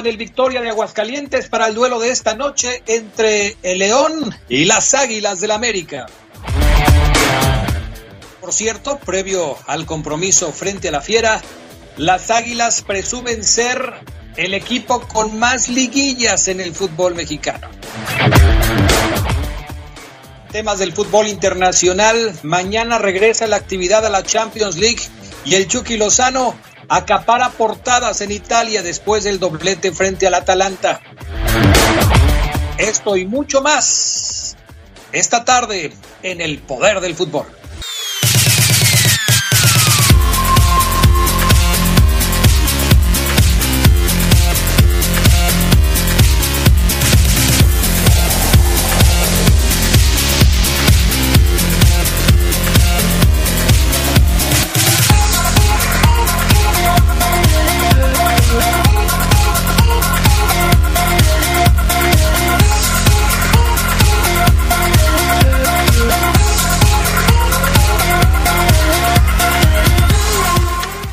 En el Victoria de Aguascalientes para el duelo de esta noche entre el León y las Águilas del América. Por cierto, previo al compromiso frente a la Fiera, las Águilas presumen ser el equipo con más liguillas en el fútbol mexicano. Temas del fútbol internacional. Mañana regresa la actividad a la Champions League y el Chucky Lozano acapara portadas en Italia después del doblete frente al Atalanta. Esto y mucho más esta tarde en el poder del fútbol.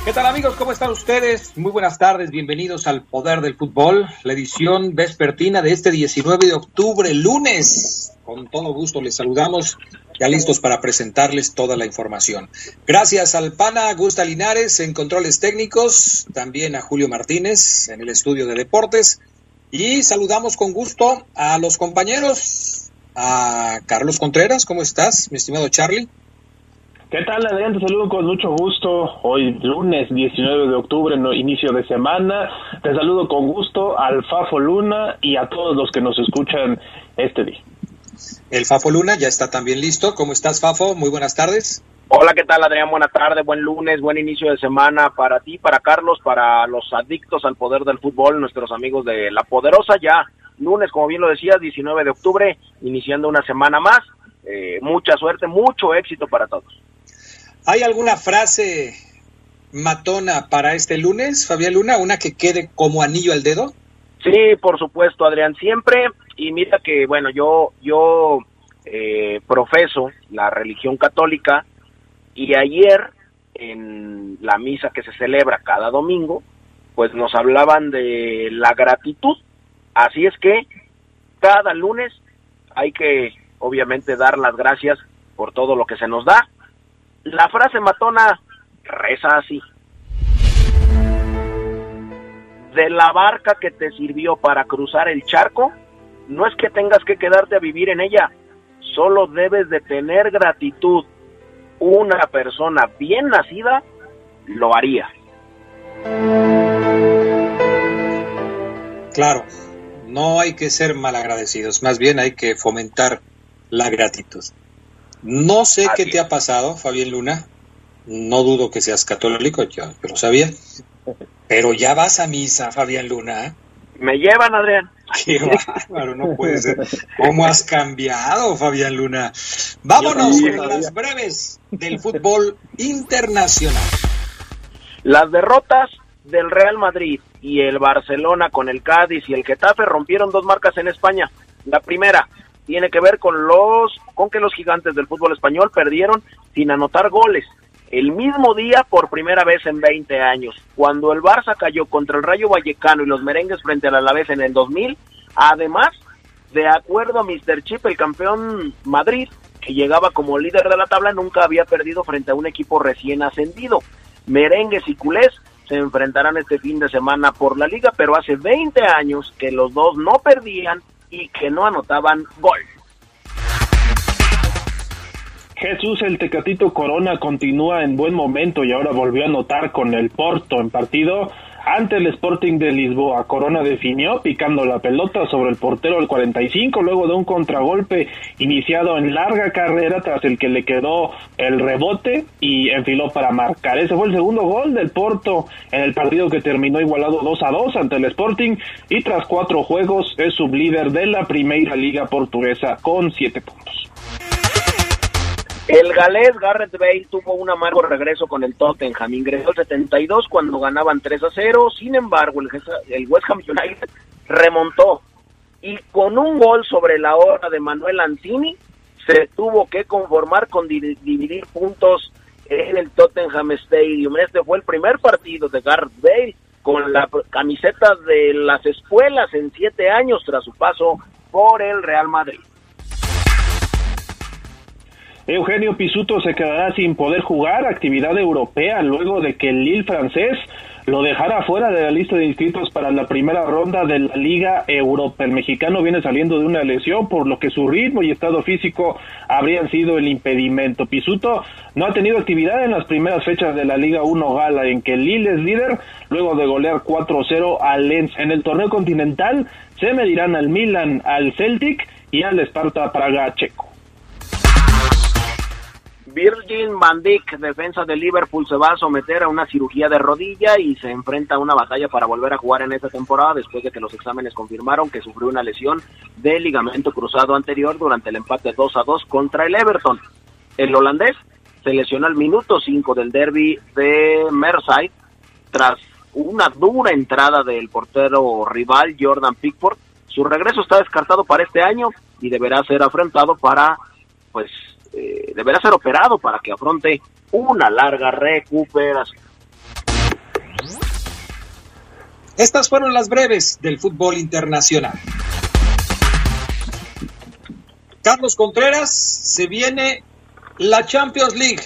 ¿Qué tal amigos? ¿Cómo están ustedes? Muy buenas tardes, bienvenidos al Poder del Fútbol, la edición vespertina de este 19 de octubre, lunes. Con todo gusto les saludamos, ya listos para presentarles toda la información. Gracias al PANA Gusta Linares en controles técnicos, también a Julio Martínez en el estudio de deportes y saludamos con gusto a los compañeros, a Carlos Contreras, ¿cómo estás, mi estimado Charlie? ¿Qué tal, Adrián? Te saludo con mucho gusto. Hoy lunes 19 de octubre, no, inicio de semana. Te saludo con gusto al Fafo Luna y a todos los que nos escuchan este día. El Fafo Luna ya está también listo. ¿Cómo estás, Fafo? Muy buenas tardes. Hola, ¿qué tal, Adrián? Buenas tardes, buen lunes, buen inicio de semana para ti, para Carlos, para los adictos al poder del fútbol, nuestros amigos de La Poderosa. Ya lunes, como bien lo decías, 19 de octubre, iniciando una semana más. Eh, mucha suerte, mucho éxito para todos. ¿Hay alguna frase matona para este lunes, Fabián Luna? ¿Una que quede como anillo al dedo? Sí, por supuesto, Adrián, siempre. Y mira que, bueno, yo, yo eh, profeso la religión católica y ayer en la misa que se celebra cada domingo, pues nos hablaban de la gratitud. Así es que cada lunes hay que, obviamente, dar las gracias por todo lo que se nos da la frase matona reza así. De la barca que te sirvió para cruzar el charco, no es que tengas que quedarte a vivir en ella, solo debes de tener gratitud. Una persona bien nacida lo haría. Claro, no hay que ser malagradecidos, más bien hay que fomentar la gratitud. No sé qué te ha pasado, Fabián Luna. No dudo que seas católico, yo, yo lo sabía. Pero ya vas a misa, Fabián Luna. ¿eh? ¿Me llevan, Adrián? Qué bárbaro, no puede ser. ¿Cómo has cambiado, Fabián Luna? Vámonos con las breves del fútbol internacional. Las derrotas del Real Madrid y el Barcelona con el Cádiz y el Getafe rompieron dos marcas en España. La primera tiene que ver con los con que los gigantes del fútbol español perdieron sin anotar goles. El mismo día por primera vez en 20 años, cuando el Barça cayó contra el Rayo Vallecano y los merengues frente al Alavés en el 2000, además, de acuerdo a Mr. Chip, el campeón Madrid, que llegaba como líder de la tabla, nunca había perdido frente a un equipo recién ascendido. Merengues y culés se enfrentarán este fin de semana por la liga, pero hace 20 años que los dos no perdían y que no anotaban gol. Jesús el Tecatito Corona continúa en buen momento y ahora volvió a anotar con el Porto en partido ante el Sporting de Lisboa. Corona definió picando la pelota sobre el portero del 45 luego de un contragolpe iniciado en larga carrera tras el que le quedó el rebote y enfiló para marcar. Ese fue el segundo gol del Porto en el partido que terminó igualado 2 a 2 ante el Sporting y tras cuatro juegos es sublíder de la Primera Liga Portuguesa con siete puntos. El galés Garrett Bale tuvo un amargo regreso con el Tottenham. Ingresó el 72 cuando ganaban 3 a 0. Sin embargo, el, West Ham United remontó y con un gol sobre la hora de Manuel Antini se tuvo que conformar con dividir puntos en el Tottenham Stadium. Este fue el primer partido de Garrett Bale con la camiseta de las escuelas en siete años tras su paso por el Real Madrid. Eugenio Pisuto se quedará sin poder jugar actividad europea luego de que el Lille francés lo dejara fuera de la lista de inscritos para la primera ronda de la Liga Europa. El mexicano viene saliendo de una lesión, por lo que su ritmo y estado físico habrían sido el impedimento. Pisuto no ha tenido actividad en las primeras fechas de la Liga 1 Gala, en que Lille es líder luego de golear 4-0 al Lens. En el torneo continental se medirán al Milan, al Celtic y al Sparta Praga checo. Virgin van Dijk, defensa de Liverpool, se va a someter a una cirugía de rodilla y se enfrenta a una batalla para volver a jugar en esta temporada después de que los exámenes confirmaron que sufrió una lesión de ligamento cruzado anterior durante el empate 2 a 2 contra el Everton. El holandés se lesionó al minuto 5 del derby de Merseyside tras una dura entrada del portero rival Jordan Pickford. Su regreso está descartado para este año y deberá ser afrontado para pues eh, deberá ser operado para que afronte una larga recuperación. Estas fueron las breves del fútbol internacional. Carlos Contreras, se viene la Champions League.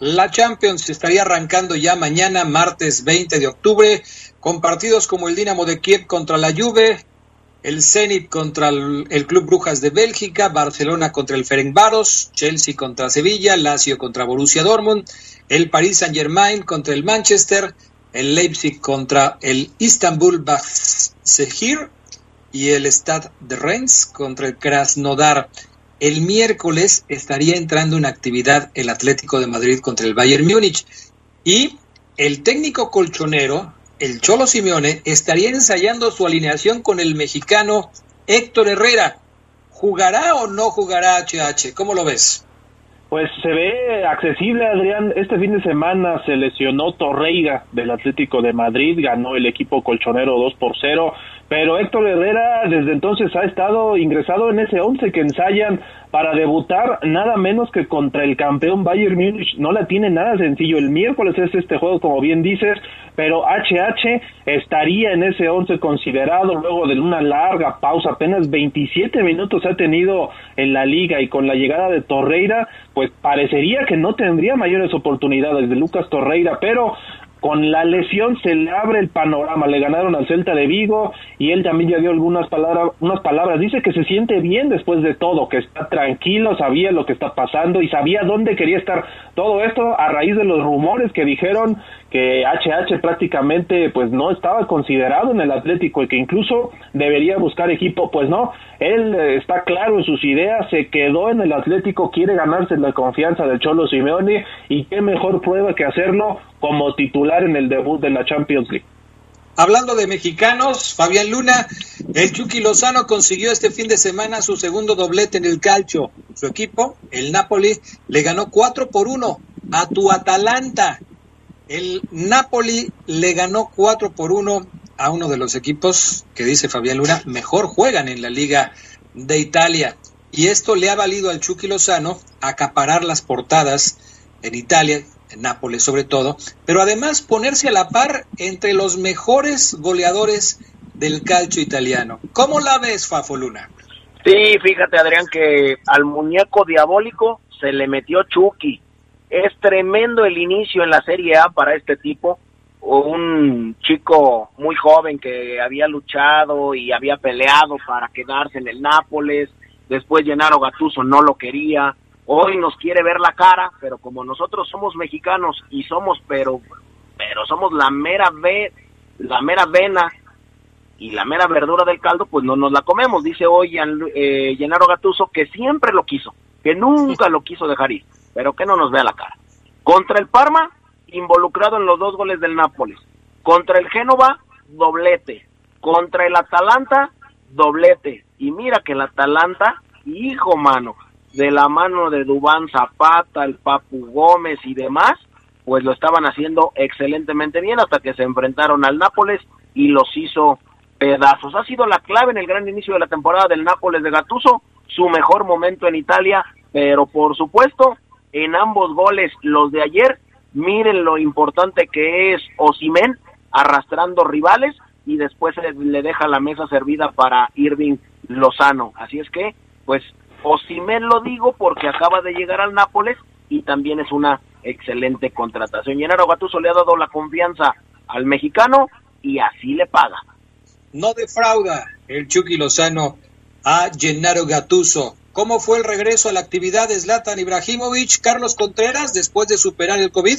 La Champions estaría arrancando ya mañana, martes 20 de octubre, con partidos como el Dinamo de Kiev contra la Juve, el Zenit contra el, Club Brujas de Bélgica, Barcelona contra el Ferencváros, Chelsea contra Sevilla, Lazio contra Borussia Dortmund, el Paris Saint-Germain contra el Manchester, el Leipzig contra el Istanbul Basaksehir y el Stade de Reims contra el Krasnodar. El miércoles estaría entrando en actividad el Atlético de Madrid contra el Bayern Múnich y el técnico colchonero el Cholo Simeone estaría ensayando su alineación con el mexicano Héctor Herrera. ¿Jugará o no jugará HH? ¿Cómo lo ves? Pues se ve accesible, Adrián. Este fin de semana se lesionó Torreira del Atlético de Madrid, ganó el equipo colchonero 2 por 0, pero Héctor Herrera desde entonces ha estado ingresado en ese 11 que ensayan para debutar nada menos que contra el campeón Bayern Múnich. No la tiene nada sencillo. El miércoles es este juego, como bien dices, pero HH estaría en ese 11 considerado luego de una larga pausa, apenas 27 minutos ha tenido en la liga y con la llegada de Torreira, pues parecería que no tendría mayores oportunidades de Lucas Torreira, pero con la lesión se le abre el panorama, le ganaron al Celta de Vigo y él también ya dio algunas palabras, unas palabras, dice que se siente bien después de todo, que está tranquilo, sabía lo que está pasando y sabía dónde quería estar. Todo esto a raíz de los rumores que dijeron que HH prácticamente pues no estaba considerado en el Atlético y que incluso debería buscar equipo, pues no, él eh, está claro en sus ideas, se quedó en el Atlético, quiere ganarse la confianza del Cholo Simeone y qué mejor prueba que hacerlo como titular en el debut de la Champions League. Hablando de mexicanos, Fabián Luna, el Chucky Lozano consiguió este fin de semana su segundo doblete en el calcio. Su equipo, el Napoli, le ganó 4 por 1 a tu Atalanta. El Napoli le ganó 4 por 1 a uno de los equipos que dice Fabián Luna mejor juegan en la Liga de Italia. Y esto le ha valido al Chucky Lozano acaparar las portadas en Italia, en Nápoles sobre todo, pero además ponerse a la par entre los mejores goleadores del calcio italiano. ¿Cómo la ves, Fafo Luna? Sí, fíjate Adrián que al muñeco diabólico se le metió Chucky. Es tremendo el inicio en la Serie A para este tipo. Un chico muy joven que había luchado y había peleado para quedarse en el Nápoles. Después Gennaro Gattuso no lo quería hoy nos quiere ver la cara, pero como nosotros somos mexicanos y somos, pero, pero somos la mera B la mera vena y la mera verdura del caldo, pues no nos la comemos. Dice hoy eh, Gennaro Gatuso que siempre lo quiso, que nunca lo quiso dejar ir, pero que no nos vea la cara. Contra el Parma, involucrado en los dos goles del Nápoles. Contra el Génova, doblete. Contra el Atalanta, doblete. Y mira que el Atalanta, hijo mano, de la mano de Dubán Zapata, el Papu Gómez y demás, pues lo estaban haciendo excelentemente bien hasta que se enfrentaron al Nápoles y los hizo pedazos. Ha sido la clave en el gran inicio de la temporada del Nápoles de Gatuso, su mejor momento en Italia, pero por supuesto, en ambos goles, los de ayer, miren lo importante que es Osimen arrastrando rivales y después le deja la mesa servida para Irving Lozano. Así es que, pues, Osimen lo digo porque acaba de llegar al Nápoles y también es una excelente contratación. Gennaro Gattuso le ha dado la confianza al mexicano y así le paga. No defrauda el Chucky Lozano a Gennaro Gattuso. ¿Cómo fue el regreso a la actividad de Zlatan Ibrahimovic, Carlos Contreras, después de superar el COVID?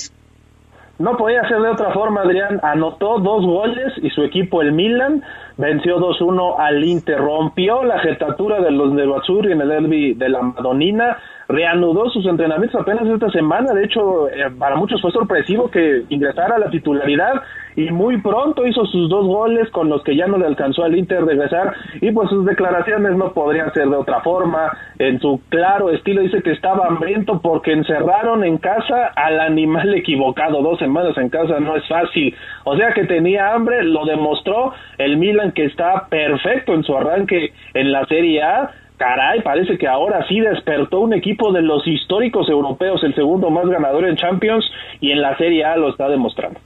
No podía ser de otra forma, Adrián. Anotó dos goles y su equipo, el Milan, venció 2-1 al Inter. Rompió la jetatura de los de en el derby de la Madonina reanudó sus entrenamientos apenas esta semana. De hecho, eh, para muchos fue sorpresivo que ingresara a la titularidad y muy pronto hizo sus dos goles con los que ya no le alcanzó al Inter regresar y pues sus declaraciones no podrían ser de otra forma. En su claro estilo dice que estaba hambriento porque encerraron en casa al animal equivocado. Dos semanas en casa no es fácil. O sea que tenía hambre, lo demostró el Milan que está perfecto en su arranque en la Serie A caray, parece que ahora sí despertó un equipo de los históricos europeos, el segundo más ganador en Champions y en la Serie A lo está demostrando.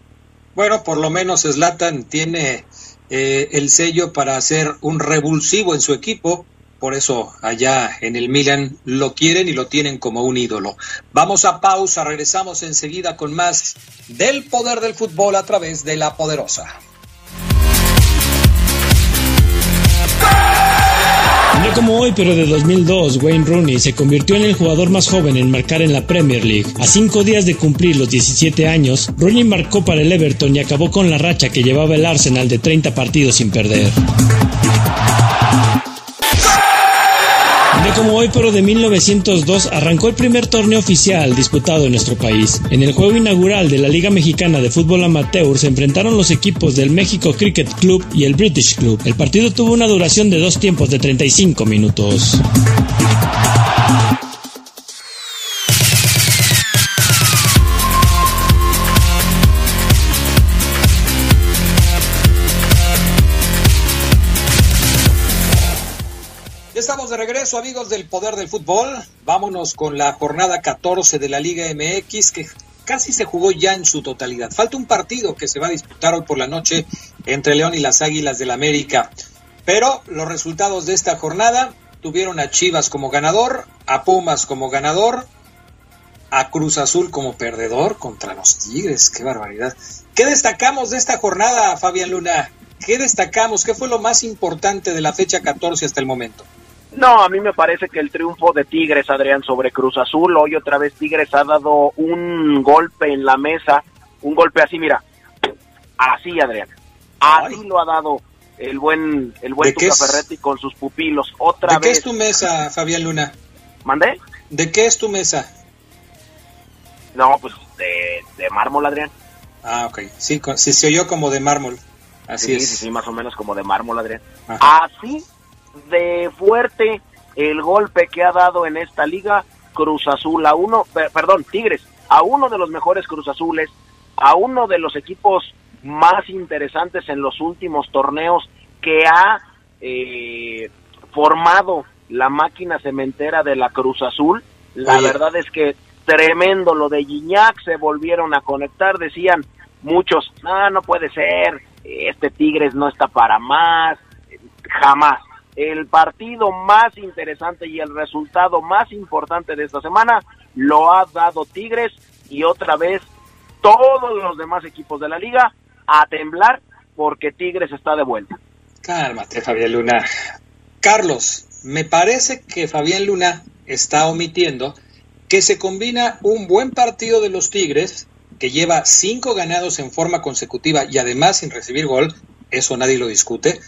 Bueno, por lo menos Zlatan tiene eh, el sello para ser un revulsivo en su equipo, por eso allá en el Milan lo quieren y lo tienen como un ídolo. Vamos a pausa, regresamos enseguida con más del poder del fútbol a través de la poderosa. No como hoy, pero de 2002, Wayne Rooney se convirtió en el jugador más joven en marcar en la Premier League. A cinco días de cumplir los 17 años, Rooney marcó para el Everton y acabó con la racha que llevaba el Arsenal de 30 partidos sin perder. Como hoy, pero de 1902, arrancó el primer torneo oficial disputado en nuestro país. En el juego inaugural de la Liga Mexicana de Fútbol Amateur se enfrentaron los equipos del México Cricket Club y el British Club. El partido tuvo una duración de dos tiempos de 35 minutos. De regreso, amigos del Poder del Fútbol. Vámonos con la jornada 14 de la Liga MX, que casi se jugó ya en su totalidad. Falta un partido que se va a disputar hoy por la noche entre León y las Águilas del América. Pero los resultados de esta jornada tuvieron a Chivas como ganador, a Pumas como ganador, a Cruz Azul como perdedor contra los Tigres. ¡Qué barbaridad! ¿Qué destacamos de esta jornada, Fabián Luna? ¿Qué destacamos? ¿Qué fue lo más importante de la fecha 14 hasta el momento? No, a mí me parece que el triunfo de Tigres, Adrián, sobre Cruz Azul, hoy otra vez Tigres ha dado un golpe en la mesa, un golpe así, mira, así, Adrián, así lo ha dado el buen el buen Tuca Ferretti con sus pupilos, otra vez. ¿De qué es tu mesa, Fabián Luna? ¿Mandé? ¿De qué es tu mesa? No, pues de, de mármol, Adrián. Ah, ok, sí, sí, se oyó como de mármol, así es. Sí, sí, más o menos como de mármol, Adrián. Así de fuerte el golpe que ha dado en esta liga Cruz Azul a uno, perdón, Tigres, a uno de los mejores Cruz Azules, a uno de los equipos más interesantes en los últimos torneos que ha eh, formado la máquina cementera de la Cruz Azul. La verdad es que tremendo lo de Guiñac, se volvieron a conectar, decían muchos, ah, no puede ser, este Tigres no está para más, jamás el partido más interesante y el resultado más importante de esta semana lo ha dado Tigres y otra vez todos los demás equipos de la liga a temblar porque Tigres está de vuelta. Cálmate, Fabián Luna. Carlos, me parece que Fabián Luna está omitiendo que se combina un buen partido de los Tigres que lleva cinco ganados en forma consecutiva y además sin recibir gol, eso nadie lo discute,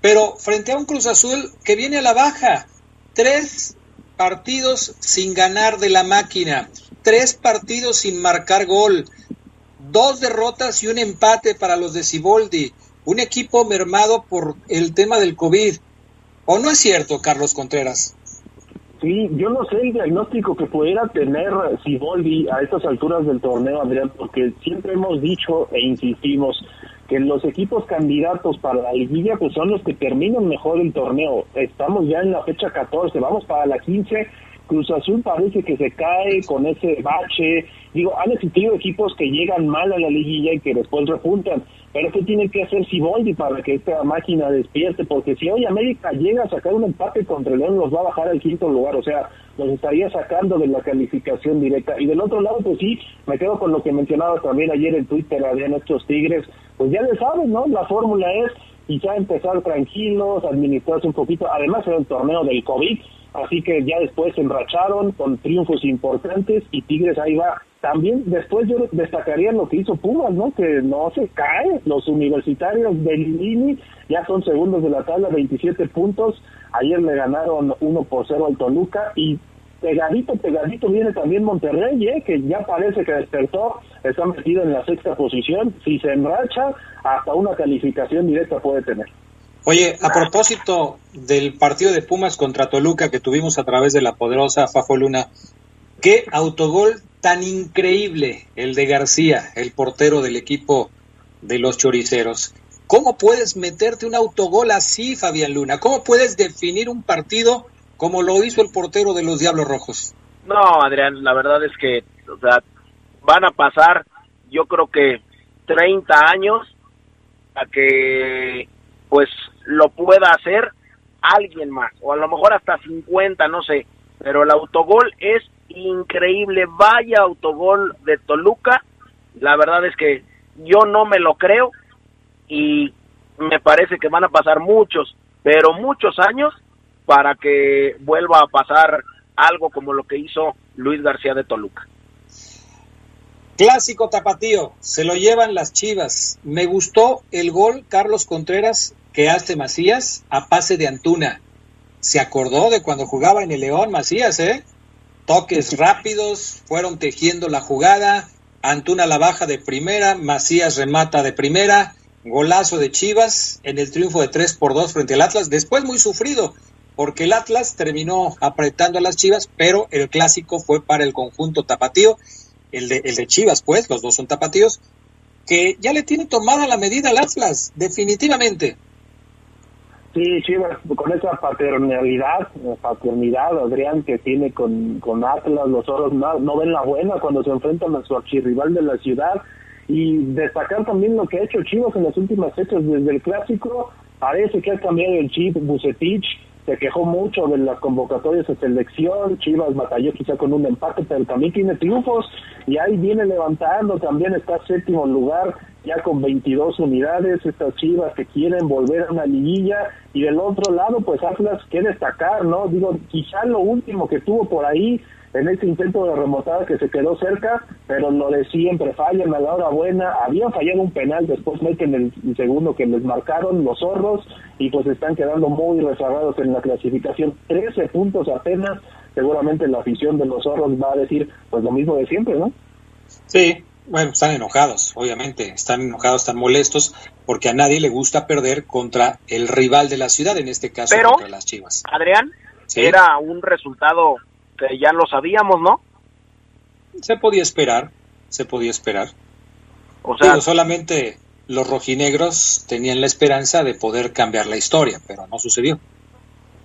pero frente a un Cruz Azul que viene a la baja, tres partidos sin ganar de la máquina, tres partidos sin marcar gol, dos derrotas y un empate para los de Ciboldi, un equipo mermado por el tema del COVID. ¿O no es cierto, Carlos Contreras? Sí, yo no sé el diagnóstico que pudiera tener Siboldi a estas alturas del torneo, Adrián, porque siempre hemos dicho e insistimos que los equipos candidatos para la liguilla pues son los que terminan mejor el torneo. Estamos ya en la fecha 14, vamos para la 15. Cruz Azul parece que se cae con ese bache. Digo, han existido equipos que llegan mal a la liguilla y que después repuntan. Pero ¿qué tiene que hacer Siboldi para que esta máquina despierte? Porque si hoy América llega a sacar un empate contra León, los va a bajar al quinto lugar. O sea, los estaría sacando de la calificación directa. Y del otro lado, pues sí, me quedo con lo que mencionaba también ayer en Twitter, Adrián, estos Tigres. Pues ya le saben, ¿no? La fórmula es quizá empezar tranquilos, administrarse un poquito. Además, era el torneo del COVID así que ya después se enracharon con triunfos importantes y Tigres ahí va. También después yo destacaría lo que hizo Pumas, ¿no? Que no se cae, los universitarios de Lini ya son segundos de la tabla, 27 puntos, ayer le ganaron 1 por 0 al Toluca y pegadito, pegadito viene también Monterrey, ¿eh? que ya parece que despertó, está metido en la sexta posición, si se enracha, hasta una calificación directa puede tener. Oye, a propósito del partido de Pumas contra Toluca que tuvimos a través de la poderosa Fafo Luna, qué autogol tan increíble el de García, el portero del equipo de los choriceros. ¿Cómo puedes meterte un autogol así, Fabián Luna? ¿Cómo puedes definir un partido como lo hizo el portero de los Diablos Rojos? No, Adrián, la verdad es que o sea, van a pasar, yo creo que 30 años a que pues lo pueda hacer alguien más, o a lo mejor hasta 50, no sé, pero el autogol es increíble, vaya autogol de Toluca, la verdad es que yo no me lo creo y me parece que van a pasar muchos, pero muchos años para que vuelva a pasar algo como lo que hizo Luis García de Toluca. Clásico tapatío, se lo llevan las Chivas. Me gustó el gol Carlos Contreras que hace Macías a pase de Antuna. Se acordó de cuando jugaba en el León Macías, ¿eh? Toques rápidos, fueron tejiendo la jugada. Antuna la baja de primera, Macías remata de primera, golazo de Chivas en el triunfo de 3 por 2 frente al Atlas. Después muy sufrido, porque el Atlas terminó apretando a las Chivas, pero el clásico fue para el conjunto tapatío, el de, el de Chivas, pues, los dos son tapatíos, que ya le tiene tomada la medida al Atlas, definitivamente. Sí, Chivas, con esa paternalidad, paternidad, Adrián, que tiene con, con Atlas, los oros no, ven la buena cuando se enfrentan a su archirrival de la ciudad. Y destacar también lo que ha hecho Chivas en las últimas fechas desde el clásico. Parece que ha cambiado el chip Bucetich, se quejó mucho de las convocatorias de selección, Chivas batalló quizá con un empate, pero también tiene triunfos y ahí viene levantando, también está séptimo lugar ya con 22 unidades, estas Chivas que quieren volver a una liguilla y del otro lado pues Atlas que destacar, ¿no? Digo, quizá lo último que tuvo por ahí en ese intento de remontada que se quedó cerca, pero lo de siempre, fallan a la hora buena, habían fallado un penal, después meten el segundo que les marcaron los zorros y pues están quedando muy rezagados en la clasificación, 13 puntos apenas, seguramente la afición de los zorros va a decir pues lo mismo de siempre, ¿no? Sí, bueno, están enojados, obviamente, están enojados, están molestos, porque a nadie le gusta perder contra el rival de la ciudad, en este caso contra las Chivas. Adrián, era un resultado que ya lo sabíamos, ¿no? Se podía esperar, se podía esperar. O sea, solamente los rojinegros tenían la esperanza de poder cambiar la historia, pero no sucedió.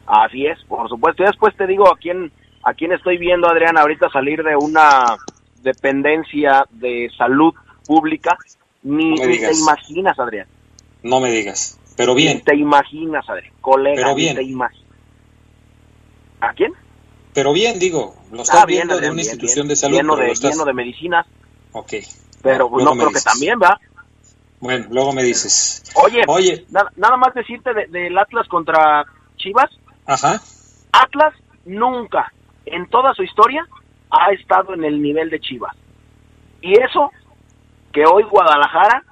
Así es, por supuesto. Y después te digo a quién, a quién estoy viendo, Adrián, ahorita salir de una dependencia de salud pública, ni, te imaginas, Adrián. No me digas, pero bien. te imaginas, Adrián, colega, pero bien. te imaginas. ¿A quién? Pero bien, digo, lo estás ah, viendo de una institución de salud. Lleno de, lleno de medicinas. Ok. Pero no creo que también, va. Bueno, luego me dices. Oye, Oye. nada más decirte del Atlas contra Chivas. Ajá. Atlas nunca, en toda su historia, ha estado en el nivel de Chivas. Y eso que hoy Guadalajara,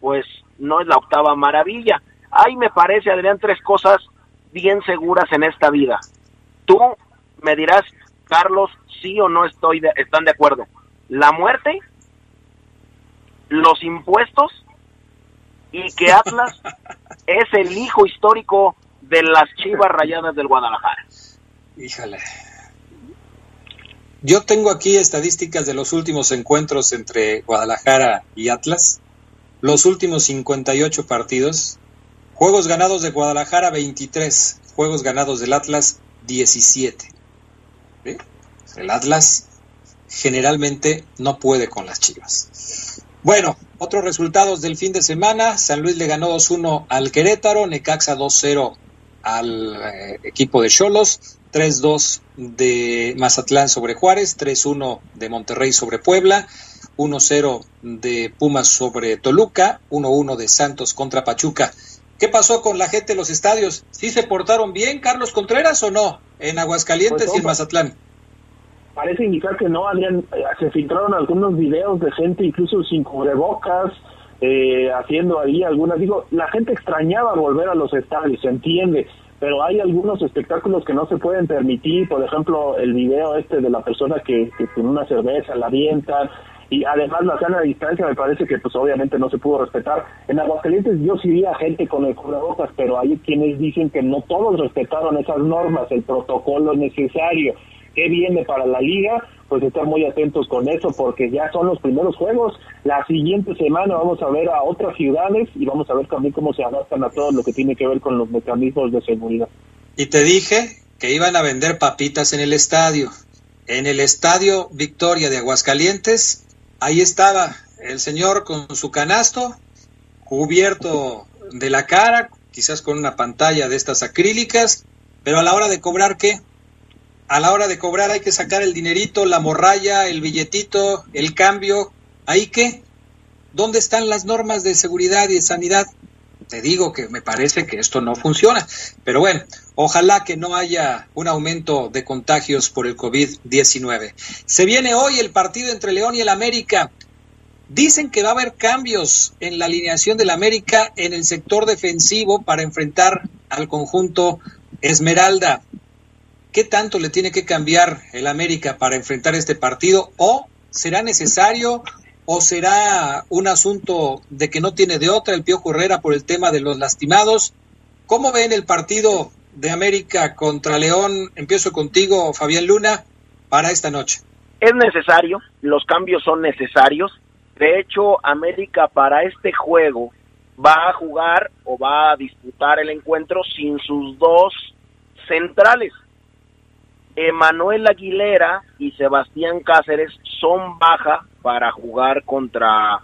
pues no es la octava maravilla. Ahí me parece, Adrián, tres cosas bien seguras en esta vida. Tú me dirás, Carlos, sí o no estoy están de acuerdo. La muerte, los impuestos y que Atlas es el hijo histórico de las Chivas Rayadas del Guadalajara. Híjole. Yo tengo aquí estadísticas de los últimos encuentros entre Guadalajara y Atlas. Los últimos 58 partidos. Juegos ganados de Guadalajara 23. Juegos ganados del Atlas 17. El Atlas generalmente no puede con las Chivas. Bueno, otros resultados del fin de semana. San Luis le ganó 2-1 al Querétaro, Necaxa 2-0 al eh, equipo de Cholos, 3-2 de Mazatlán sobre Juárez, 3-1 de Monterrey sobre Puebla, 1-0 de Pumas sobre Toluca, 1-1 de Santos contra Pachuca. ¿Qué pasó con la gente de los estadios? ¿Sí se portaron bien, Carlos Contreras, o no? En Aguascalientes pues y en Mazatlán. Parece indicar que no, Adrián. Eh, se filtraron algunos videos de gente incluso sin cubrebocas, eh, haciendo ahí algunas. Digo, la gente extrañaba volver a los estadios, se entiende, pero hay algunos espectáculos que no se pueden permitir. Por ejemplo, el video este de la persona que, que con una cerveza la avienta y además la sana distancia me parece que pues obviamente no se pudo respetar. En Aguascalientes yo sí vi a gente con el cubrebocas, pero hay quienes dicen que no todos respetaron esas normas, el protocolo necesario. ¿Qué viene para la liga? Pues estar muy atentos con eso porque ya son los primeros juegos. La siguiente semana vamos a ver a otras ciudades y vamos a ver también cómo se adaptan a todo lo que tiene que ver con los mecanismos de seguridad. Y te dije que iban a vender papitas en el estadio. En el estadio Victoria de Aguascalientes Ahí estaba el señor con su canasto, cubierto de la cara, quizás con una pantalla de estas acrílicas, pero a la hora de cobrar, ¿qué? A la hora de cobrar hay que sacar el dinerito, la morralla, el billetito, el cambio. ¿Ahí qué? ¿Dónde están las normas de seguridad y de sanidad? Te digo que me parece que esto no funciona. Pero bueno, ojalá que no haya un aumento de contagios por el COVID-19. Se viene hoy el partido entre León y el América. Dicen que va a haber cambios en la alineación del América en el sector defensivo para enfrentar al conjunto Esmeralda. ¿Qué tanto le tiene que cambiar el América para enfrentar este partido? ¿O será necesario o será un asunto de que no tiene de otra el Piojo Herrera por el tema de los lastimados? ¿Cómo ven el partido de América contra León? Empiezo contigo, Fabián Luna, para esta noche. Es necesario, los cambios son necesarios. De hecho, América para este juego va a jugar o va a disputar el encuentro sin sus dos centrales. Emanuel Aguilera y Sebastián Cáceres son baja para jugar contra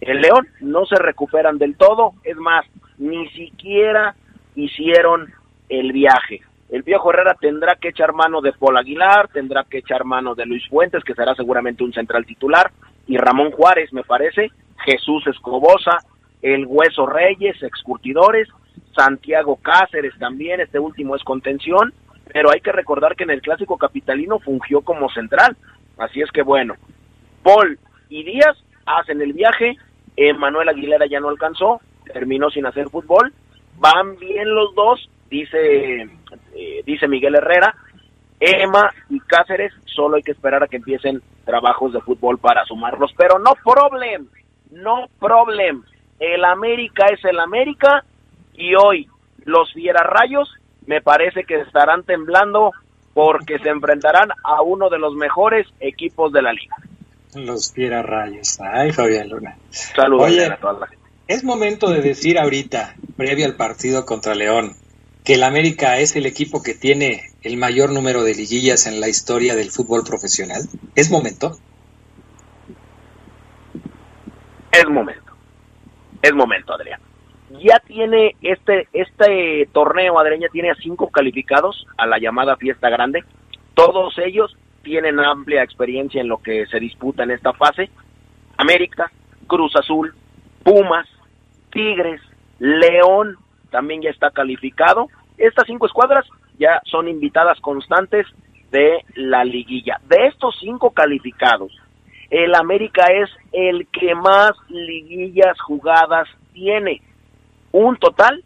el León. No se recuperan del todo, es más, ni siquiera hicieron el viaje. El viejo Herrera tendrá que echar mano de Paul Aguilar, tendrá que echar mano de Luis Fuentes, que será seguramente un central titular, y Ramón Juárez, me parece, Jesús Escobosa, el Hueso Reyes, excurtidores, Santiago Cáceres también, este último es contención, pero hay que recordar que en el clásico capitalino fungió como central. Así es que bueno, Paul y Díaz hacen el viaje, Manuel Aguilera ya no alcanzó, terminó sin hacer fútbol, van bien los dos, dice, eh, dice Miguel Herrera, Emma y Cáceres, solo hay que esperar a que empiecen trabajos de fútbol para sumarlos, pero no problem, no problem, el América es el América y hoy los Rayos me parece que estarán temblando porque se enfrentarán a uno de los mejores equipos de la liga. Los Fiera Rayos. Ay, Fabián Luna. Saludos a toda la gente. Es momento de decir ahorita, previo al partido contra León, que el América es el equipo que tiene el mayor número de liguillas en la historia del fútbol profesional. ¿Es momento? Es momento. Es momento, Adrián ya tiene este, este torneo, Adreña tiene a cinco calificados a la llamada fiesta grande. Todos ellos tienen amplia experiencia en lo que se disputa en esta fase. América, Cruz Azul, Pumas, Tigres, León también ya está calificado. Estas cinco escuadras ya son invitadas constantes de la liguilla. De estos cinco calificados, el América es el que más liguillas jugadas tiene. Un total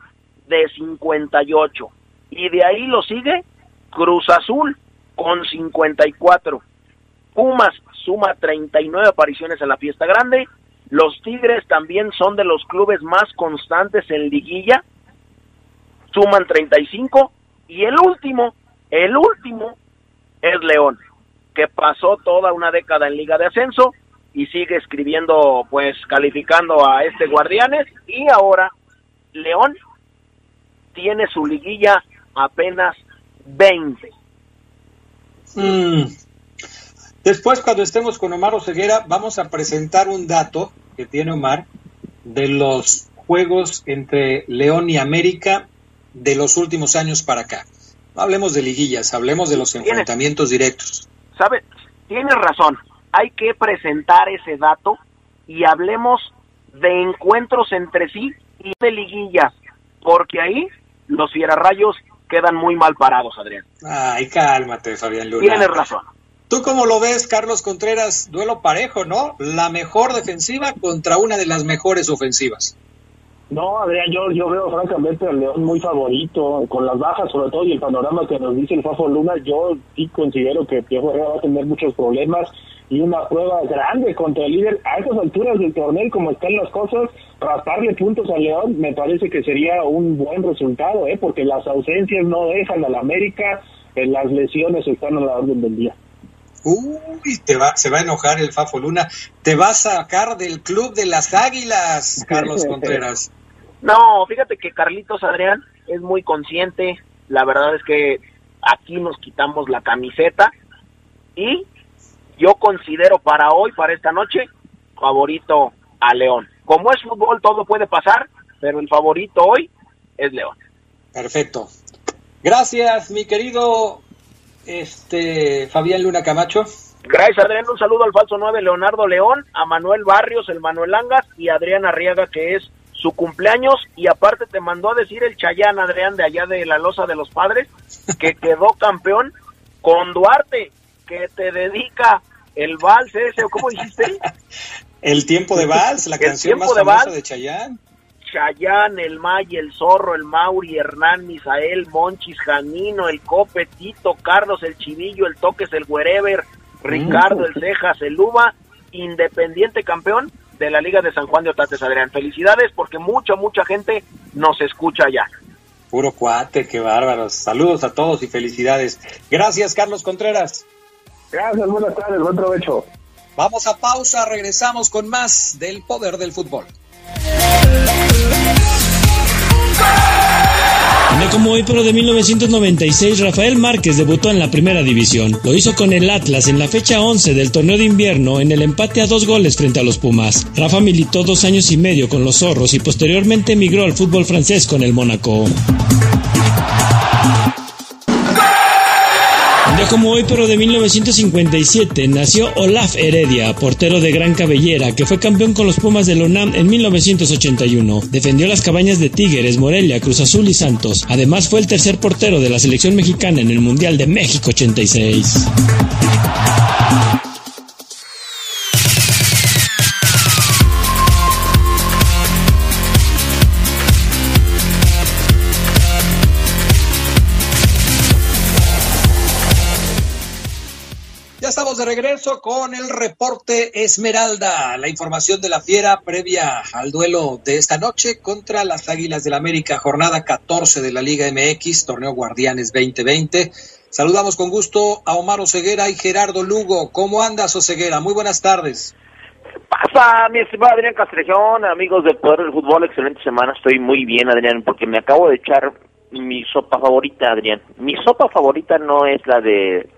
de 58. Y de ahí lo sigue Cruz Azul con 54. Pumas suma 39 apariciones en la fiesta grande. Los Tigres también son de los clubes más constantes en liguilla. Suman 35. Y el último, el último es León, que pasó toda una década en Liga de Ascenso y sigue escribiendo, pues calificando a este Guardianes. Y ahora León tiene su liguilla apenas 20. Mm. Después, cuando estemos con Omar Oseguera, vamos a presentar un dato que tiene Omar de los juegos entre León y América de los últimos años para acá. No hablemos de liguillas, hablemos de los enfrentamientos directos. ¿Sabe? Tienes razón. Hay que presentar ese dato y hablemos de encuentros entre sí y de liguillas, porque ahí los fierarrayos quedan muy mal parados, Adrián. Ay, cálmate, Fabián Luna. Tienes razón. ¿Tú cómo lo ves, Carlos Contreras? Duelo parejo, ¿no? La mejor defensiva contra una de las mejores ofensivas. No, Adrián, yo, yo veo francamente al León muy favorito, con las bajas sobre todo y el panorama que nos dice el Fafo Luna, yo sí considero que Piojo va a tener muchos problemas y una prueba grande contra el líder a estas alturas del torneo, como están las cosas, rasparle puntos al León me parece que sería un buen resultado, ¿eh? porque las ausencias no dejan al América, eh, las lesiones están a la orden del día. Uy, te va, se va a enojar el Fafo Luna. Te va a sacar del club de las águilas, Carlos Contreras. No, fíjate que Carlitos Adrián es muy consciente. La verdad es que aquí nos quitamos la camiseta y yo considero para hoy, para esta noche, favorito a León. Como es fútbol, todo puede pasar, pero el favorito hoy es León. Perfecto. Gracias, mi querido este Fabián Luna Camacho. Gracias, Adrián. Un saludo al falso 9, Leonardo León, a Manuel Barrios, el Manuel Langas y a Adrián Arriaga, que es su cumpleaños. Y aparte te mandó a decir el Chayán, Adrián, de allá de la Loza de los Padres, que quedó campeón con Duarte, que te dedica el vals ese, o cómo dijiste? el tiempo de vals, la canción más de famosa de Chayán. Chayán, el May, el Zorro, el Mauri, Hernán, Misael, Monchis, Janino, el Cope, Tito, Carlos, el Chivillo, el Toques, el Wherever, Ricardo, el Cejas, el Uva, independiente campeón de la Liga de San Juan de Otates, Adrián. Felicidades porque mucha, mucha gente nos escucha ya. Puro cuate, qué bárbaros. Saludos a todos y felicidades. Gracias, Carlos Contreras. Gracias, buenas tardes, buen provecho. Vamos a pausa, regresamos con más del poder del fútbol. Como hoy, pero de 1996, Rafael Márquez debutó en la primera división. Lo hizo con el Atlas en la fecha 11 del torneo de invierno en el empate a dos goles frente a los Pumas. Rafa militó dos años y medio con los Zorros y posteriormente emigró al fútbol francés con el Mónaco. Como hoy, pero de 1957, nació Olaf Heredia, portero de gran cabellera, que fue campeón con los Pumas de Lonam en 1981. Defendió las cabañas de Tigres, Morelia, Cruz Azul y Santos. Además, fue el tercer portero de la selección mexicana en el Mundial de México 86. De regreso con el reporte Esmeralda, la información de la fiera previa al duelo de esta noche contra las Águilas del América, jornada 14 de la Liga MX, torneo Guardianes 2020. Saludamos con gusto a Omar Oseguera y Gerardo Lugo. ¿Cómo andas, Oseguera? Muy buenas tardes. ¿Qué pasa, mi estimado Adrián Castrejón? Amigos del Poder del Fútbol, excelente semana. Estoy muy bien, Adrián, porque me acabo de echar mi sopa favorita, Adrián. Mi sopa favorita no es la de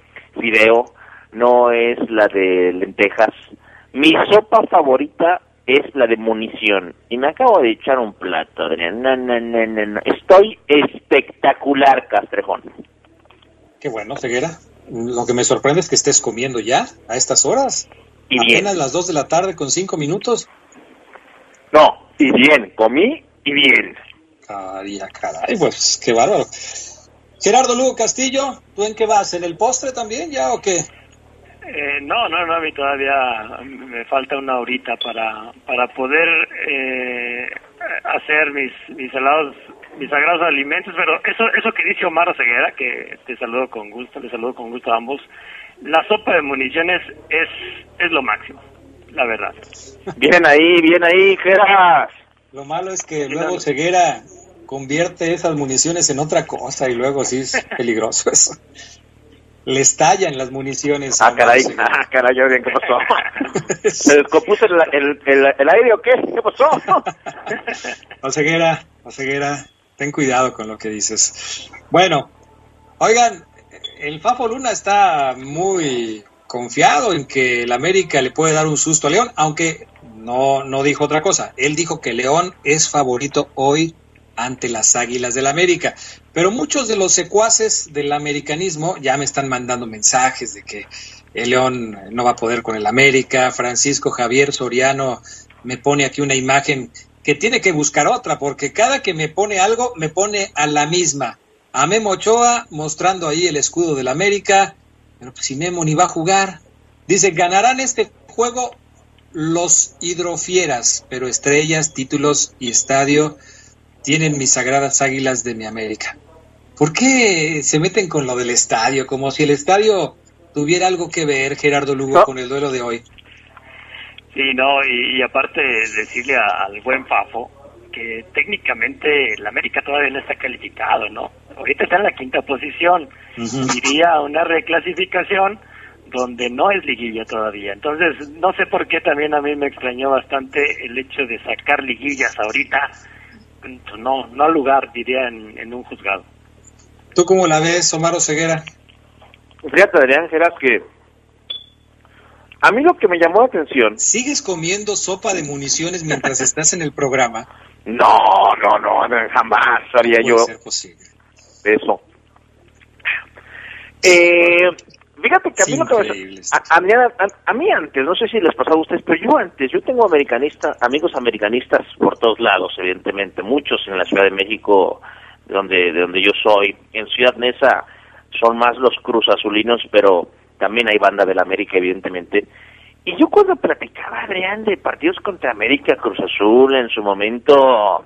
fideo, no es la de lentejas. Mi sopa favorita es la de munición. Y me acabo de echar un plato, Adrián. No, no, no, Estoy espectacular, Castrejón. Qué bueno, Ceguera. Lo que me sorprende es que estés comiendo ya a estas horas. Y Apenas las dos de la tarde con cinco minutos. No, y bien, comí y bien. Caray, caray, pues qué bárbaro. Gerardo Lugo Castillo, ¿tú en qué vas? ¿En el postre también ya o qué? Eh, no, no, no, a mí todavía me falta una horita para, para poder eh, hacer mis, mis salados, mis sagrados alimentos, pero eso, eso que dice Omar Ceguera, que te saludo con gusto, le saludo con gusto a ambos, la sopa de municiones es, es lo máximo, la verdad. Bien ahí, bien ahí, Geras. Lo malo es que luego Ceguera convierte esas municiones en otra cosa y luego sí es peligroso eso. Le estallan las municiones. Ah, caray, ah, caray, ¿qué pasó? ¿Se descompuso el, el, el, aire o qué? ¿Qué pasó? Oseguera, Oseguera, ten cuidado con lo que dices. Bueno, oigan, el Fafo Luna está muy confiado en que el América le puede dar un susto a León, aunque no, no dijo otra cosa. Él dijo que León es favorito hoy ante las Águilas del América. Pero muchos de los secuaces del americanismo ya me están mandando mensajes de que el León no va a poder con el América. Francisco Javier Soriano me pone aquí una imagen que tiene que buscar otra, porque cada que me pone algo, me pone a la misma. A Memo Ochoa mostrando ahí el escudo del América, pero pues si Memo ni va a jugar. Dice, ganarán este juego los hidrofieras, pero estrellas, títulos y estadio tienen mis sagradas águilas de mi América. ¿Por qué se meten con lo del estadio? Como si el estadio tuviera algo que ver, Gerardo Lugo, con el duelo de hoy. Sí, no, y, aparte decirle al buen Fafo que técnicamente el América todavía no está calificado, ¿no? Ahorita está en la quinta posición. Iría a una reclasificación donde no es liguilla todavía. Entonces, no sé por qué también a mí me extrañó bastante el hecho de sacar liguillas ahorita no, no lugar, diría, en, un juzgado. ¿Tú cómo la ves, Omar Ceguera? Fíjate, Adrián, Geras, que a mí lo que me llamó la atención... ¿Sigues comiendo sopa de municiones mientras estás en el programa? No, no, no, jamás haría yo ser posible. eso. Eh, Fíjate que a mí, a, mí antes, no sé si les pasaba a ustedes, pero yo antes, yo tengo americanistas, amigos americanistas por todos lados, evidentemente, muchos en la Ciudad de México, de donde, de donde yo soy. En Ciudad Neza son más los cruz azulinos, pero también hay banda del América, evidentemente. Y yo cuando platicaba, Adrián, de partidos contra América, Cruz Azul, en su momento,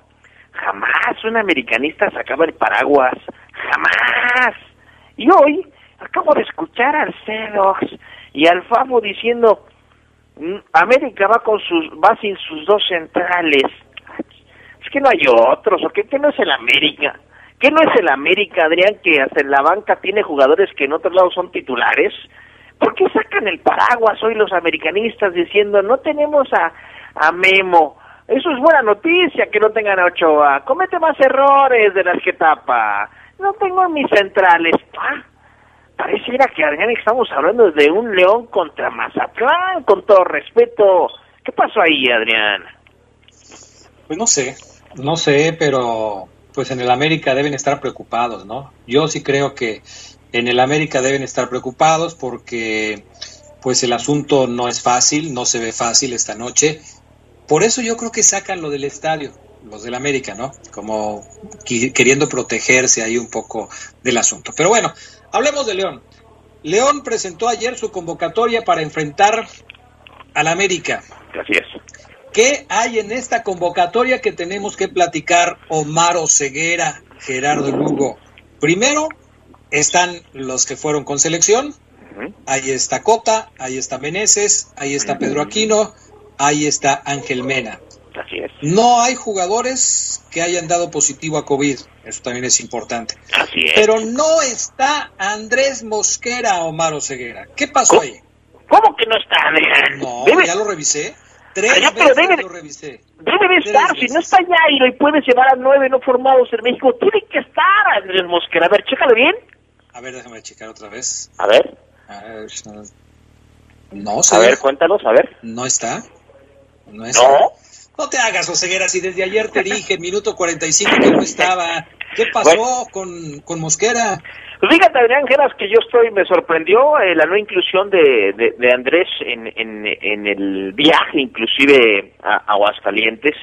jamás un americanista sacaba el paraguas, jamás. Y hoy Acabo de escuchar al Cedox y al Fabo diciendo mm, América va con sus va sin sus dos centrales. Es que no hay otros, ¿o qué, ¿Qué no es el América? ¿Qué no es el América, Adrián, que hasta en la banca tiene jugadores que en otro lado son titulares? ¿Por qué sacan el paraguas hoy los americanistas diciendo no tenemos a, a Memo? Eso es buena noticia que no tengan a Ochoa. Comete más errores de las que tapa. No tengo mis centrales. Ah, pareciera que Adrián estamos hablando de un León contra Mazatlán, con todo respeto. ¿Qué pasó ahí, Adrián? Pues no sé, no sé, pero pues en el América deben estar preocupados, ¿no? Yo sí creo que en el América deben estar preocupados porque pues el asunto no es fácil, no se ve fácil esta noche. Por eso yo creo que sacan lo del estadio, los del América, ¿no? Como queriendo protegerse ahí un poco del asunto. Pero bueno, Hablemos de León. León presentó ayer su convocatoria para enfrentar al América. Así es. ¿Qué hay en esta convocatoria que tenemos que platicar Omar Ceguera, Gerardo Lugo? Primero están los que fueron con selección. Ahí está Cota, ahí está Meneses, ahí está Pedro Aquino, ahí está Ángel Mena. No hay jugadores que hayan dado positivo a COVID, eso también es importante. Así es. Pero no está Andrés Mosquera, Omar Ceguera. ¿Qué pasó ahí? ¿Cómo que no está, Andrés? No, ya lo revisé. Tres debe, lo revisé. Debe de estar, si no está ya y lo puedes llevar a nueve no formados en México, tiene que estar Andrés Mosquera. A ver, chécalo bien. A ver, déjame checar otra vez. A ver. A ver, no, a ver, cuéntanos, a ver. No está. No está. ¿No? No te hagas, Oseguera, si desde ayer te dije, minuto 45 que no estaba. ¿Qué pasó con, con Mosquera? Pues fíjate, Adrián Geras, que yo estoy, me sorprendió eh, la no inclusión de, de, Andrés en, en, en, el viaje, inclusive a, Aguascalientes.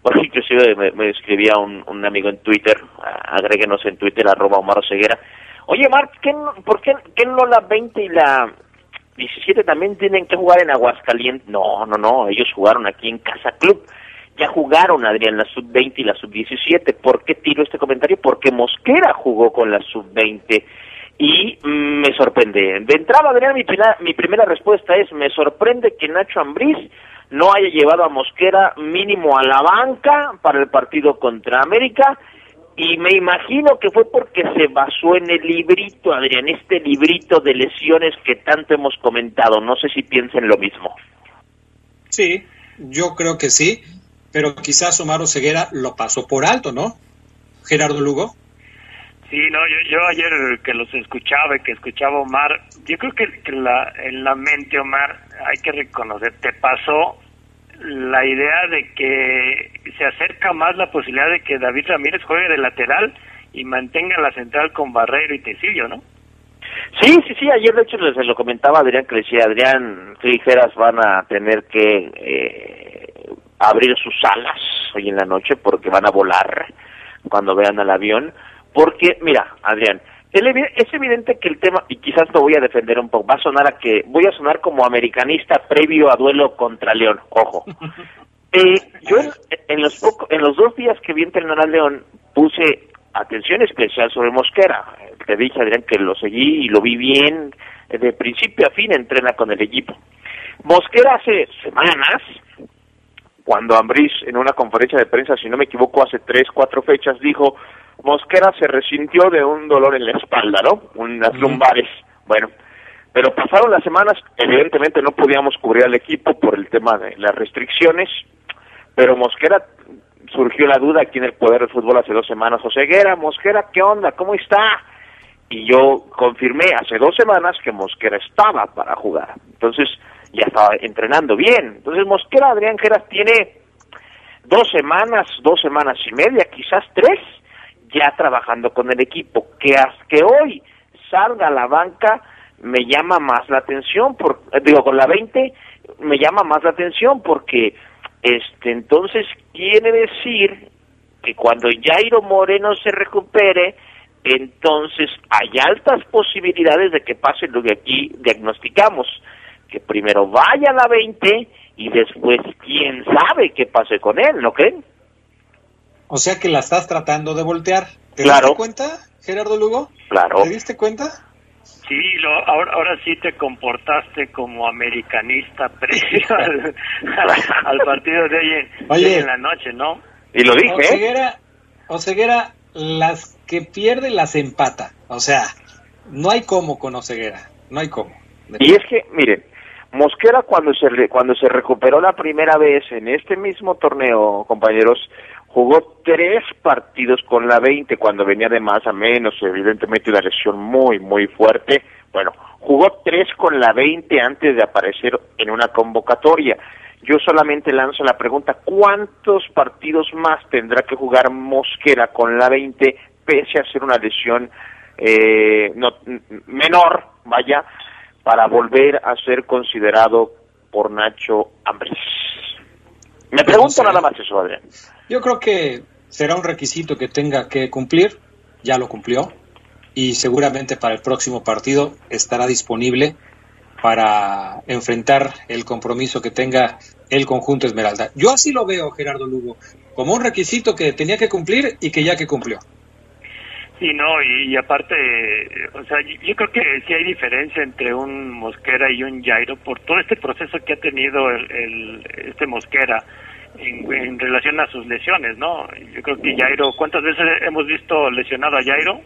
Bueno, inclusive me, escribía un, un, amigo en Twitter, agréguenos en Twitter, arroba Omar Oseguera. Oye, Marc, ¿por qué, qué no la 20 y la sub-17 también tienen que jugar en Aguascalientes. No, no, no, ellos jugaron aquí en Casa Club. Ya jugaron, Adrián, la sub-20 y la sub-17. ¿Por qué tiro este comentario? Porque Mosquera jugó con la sub-20 y mm, me sorprende. De entrada, Adrián, mi, mi primera respuesta es, me sorprende que Nacho Ambriz no haya llevado a Mosquera mínimo a la banca para el partido contra América y me imagino que fue porque se basó en el librito, Adrián, este librito de lesiones que tanto hemos comentado. No sé si piensen lo mismo. Sí, yo creo que sí, pero quizás Omar Ceguera lo pasó por alto, ¿no? Gerardo Lugo. Sí, no, yo, yo ayer que los escuchaba y que escuchaba Omar, yo creo que, que la, en la mente, Omar, hay que reconocer, te pasó la idea de que se acerca más la posibilidad de que David Ramírez juegue de lateral y mantenga la central con Barrero y Tecillo, ¿no? Sí, sí, sí, ayer de hecho se lo comentaba Adrián que decía, Adrián, Ligeras van a tener que eh, abrir sus alas hoy en la noche porque van a volar cuando vean al avión, porque, mira, Adrián, es evidente que el tema, y quizás lo voy a defender un poco, va a sonar a que, voy a sonar como americanista previo a duelo contra León, ojo. Eh, yo en, los en los dos días que vi entrenar a León puse atención especial sobre Mosquera. Te dije, Adrián, que lo seguí y lo vi bien, de principio a fin entrena con el equipo. Mosquera hace semanas, cuando Ambriz en una conferencia de prensa, si no me equivoco, hace tres, cuatro fechas, dijo, Mosquera se resintió de un dolor en la espalda, ¿no? Unas lumbares. Bueno, pero pasaron las semanas, evidentemente no podíamos cubrir al equipo por el tema de las restricciones, pero Mosquera surgió la duda aquí en el Poder del Fútbol hace dos semanas, Joseguera, Mosquera, ¿qué onda? ¿Cómo está? Y yo confirmé hace dos semanas que Mosquera estaba para jugar. Entonces, ya estaba entrenando bien. Entonces, Mosquera, Adrián Geras, tiene dos semanas, dos semanas y media, quizás tres, ya trabajando con el equipo. Que, que hoy salga a la banca me llama más la atención, por, eh, digo, con la 20 me llama más la atención porque este entonces quiere decir que cuando Jairo Moreno se recupere, entonces hay altas posibilidades de que pase lo que aquí diagnosticamos, que primero vaya a la 20 y después quién sabe qué pase con él, ¿no creen? O sea que la estás tratando de voltear. ¿Te claro. diste cuenta, Gerardo Lugo? Claro. ¿Te diste cuenta? Sí, lo, ahora, ahora sí te comportaste como americanista previo al, al, partido de hoy, en, la noche, ¿no? Y lo dije. Oseguera, Oseguera, las que pierde las empata. O sea, no hay cómo con Oseguera. No hay cómo. Y es que, miren, Mosquera cuando se, cuando se recuperó la primera vez en este mismo torneo, compañeros, Jugó tres partidos con la 20 cuando venía de más a menos, evidentemente una lesión muy, muy fuerte. Bueno, jugó tres con la 20 antes de aparecer en una convocatoria. Yo solamente lanzo la pregunta, ¿cuántos partidos más tendrá que jugar Mosquera con la 20 pese a ser una lesión eh, no, menor, vaya, para volver a ser considerado por Nacho Ambres? Me pregunto nada más eso, Adrián. Yo creo que será un requisito que tenga que cumplir, ya lo cumplió, y seguramente para el próximo partido estará disponible para enfrentar el compromiso que tenga el conjunto Esmeralda. Yo así lo veo, Gerardo Lugo, como un requisito que tenía que cumplir y que ya que cumplió. Sí, no, y, aparte, o sea, yo creo que sí hay diferencia entre un Mosquera y un Jairo por todo este proceso que ha tenido el este Mosquera en, relación a sus lesiones, ¿no? Yo creo que Jairo, ¿cuántas veces hemos visto lesionado a Jairo?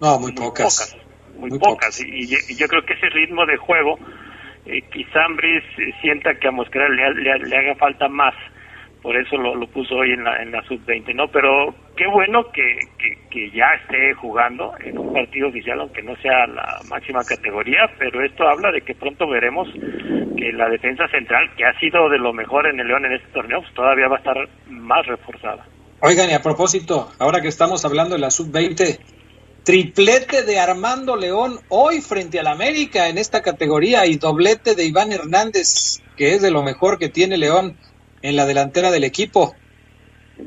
No, muy, pocas. Muy, pocas. Y, yo creo que ese ritmo de juego, eh, quizá Ambris sienta que a Mosquera le, haga falta más. Por eso lo, puso hoy en la, en la sub-20, ¿no? Pero qué bueno que, que, ya esté jugando en un partido oficial, aunque no sea la máxima categoría, pero esto habla de que pronto veremos que la defensa central, que ha sido de lo mejor en el León en este torneo, pues todavía va a estar más reforzada. Oigan, y a propósito, ahora que estamos hablando de la sub-20, triplete de Armando León hoy frente al América en esta categoría y doblete de Iván Hernández, que es de lo mejor que tiene León en la delantera del equipo.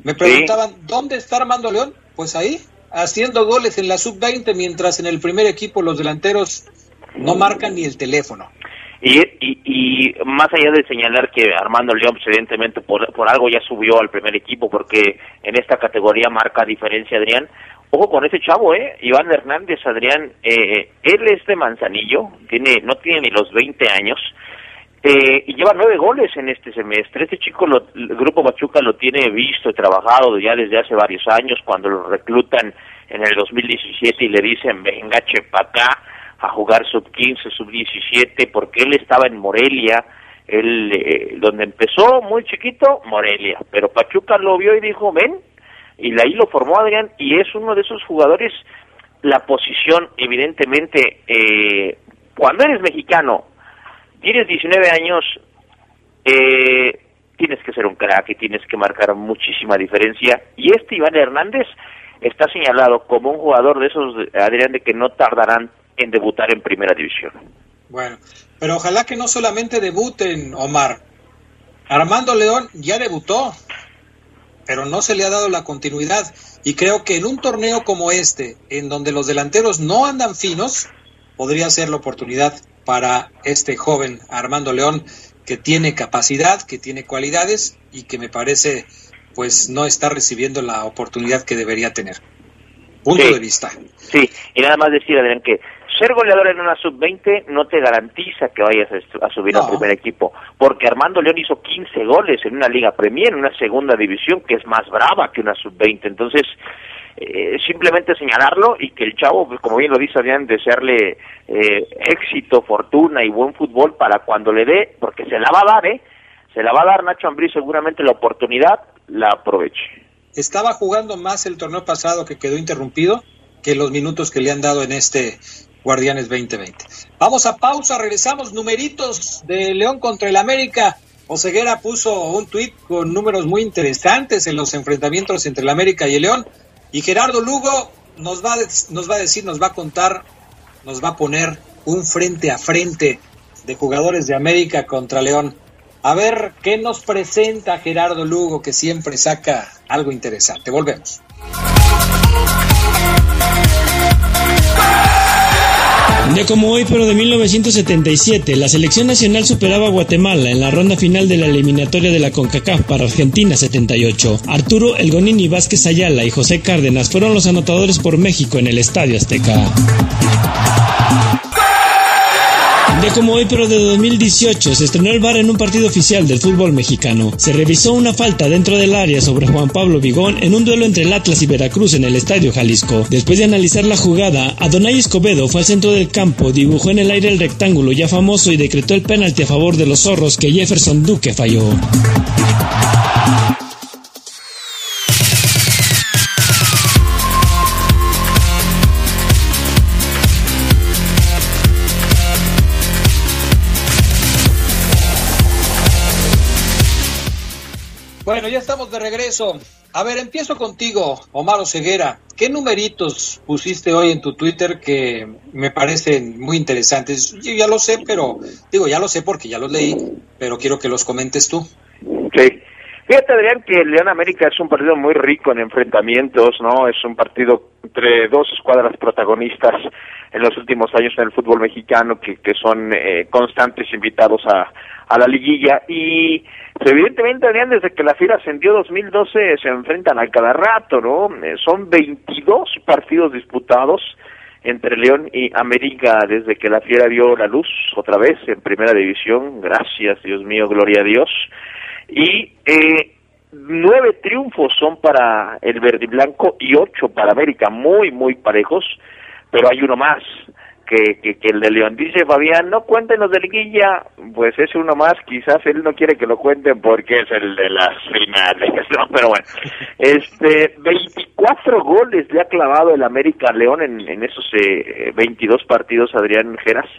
Me preguntaban, ¿dónde está Armando León? Pues ahí, haciendo goles en la sub-20, mientras en el primer equipo los delanteros no marcan ni el teléfono. Y, y, más allá de señalar que Armando León, pues, evidentemente, por, por algo ya subió al primer equipo, porque en esta categoría marca diferencia, Adrián. Ojo con ese chavo, ¿eh? Iván Hernández, Adrián. Eh, él es de Manzanillo, tiene no tiene ni los 20 años. Eh, y lleva nueve goles en este semestre. Este chico, lo, el Grupo Machuca lo tiene visto y trabajado ya desde hace varios años, cuando lo reclutan en el 2017 y le dicen, venga, chepa acá a jugar sub-15, sub-17, porque él estaba en Morelia, él, eh, donde empezó muy chiquito, Morelia, pero Pachuca lo vio y dijo, ven, y ahí lo formó Adrián, y es uno de esos jugadores, la posición, evidentemente, eh, cuando eres mexicano, tienes 19 años, eh, tienes que ser un crack y tienes que marcar muchísima diferencia, y este Iván Hernández está señalado como un jugador de esos, Adrián, de que no tardarán en debutar en primera división. Bueno, pero ojalá que no solamente debuten, Omar. Armando León ya debutó, pero no se le ha dado la continuidad. Y creo que en un torneo como este, en donde los delanteros no andan finos, podría ser la oportunidad para este joven Armando León, que tiene capacidad, que tiene cualidades y que me parece pues no está recibiendo la oportunidad que debería tener. Punto de vista. Sí, y nada más decir, Adrián, que ser goleador en una sub-20 no te garantiza que vayas a subir al primer equipo, porque Armando León hizo 15 goles en una Liga Premier, en una segunda división que es más brava que una sub-20. Entonces, eh, simplemente señalarlo y que el chavo, pues, como bien lo dice Adrián, desearle eh, éxito, fortuna y buen fútbol para cuando le dé, porque se la va a dar, ¿eh? Se la va a dar Nacho Ambrí seguramente la oportunidad, la aproveche. Estaba jugando más el torneo pasado que quedó interrumpido que los minutos que le han dado en este Guardianes 2020. Vamos a pausa, regresamos. Numeritos de León contra el América. Oseguera puso un tuit con números muy interesantes en los enfrentamientos entre el América y el León. Y Gerardo Lugo nos va, nos va a decir, nos va a contar, nos va a poner un frente a frente de jugadores de América contra León. A ver qué nos presenta Gerardo Lugo, que siempre saca algo interesante. Volvemos. Un día como hoy, pero de 1977, la selección nacional superaba a Guatemala en la ronda final de la eliminatoria de la CONCACAF para Argentina 78. Arturo Elgonini Vázquez Ayala y José Cárdenas fueron los anotadores por México en el Estadio Azteca. De como hoy, pero de 2018, se estrenó el VAR en un partido oficial del fútbol mexicano. Se revisó una falta dentro del área sobre Juan Pablo Vigón en un duelo entre el Atlas y Veracruz en el Estadio Jalisco. Después de analizar la jugada, Adonai Escobedo fue al centro del campo, dibujó en el aire el rectángulo ya famoso y decretó el penalti a favor de los zorros que Jefferson Duque falló. Bueno, ya estamos de regreso. A ver, empiezo contigo, Omar Ceguera. ¿Qué numeritos pusiste hoy en tu Twitter que me parecen muy interesantes? Yo ya lo sé, pero digo, ya lo sé porque ya los leí, pero quiero que los comentes tú. Sí. Fíjate, Adrián, que León América es un partido muy rico en enfrentamientos, ¿no? Es un partido entre dos escuadras protagonistas en los últimos años en el fútbol mexicano que, que son eh, constantes invitados a, a la liguilla. Y evidentemente Adrián desde que la FIRA ascendió 2012 se enfrentan a cada rato, ¿no? Eh, son 22 partidos disputados entre León y América desde que la Fiera dio la luz otra vez en primera división, gracias Dios mío, gloria a Dios, y eh, nueve triunfos son para el verde y blanco y ocho para América, muy, muy parejos, pero hay uno más, que, que, el de León. Dice Fabián, no cuenten los de Liguilla, pues es uno más, quizás él no quiere que lo cuenten porque es el de las finales, ¿no? Pero bueno, este, 24 goles le ha clavado el América León en, en esos eh, 22 partidos, Adrián Geras,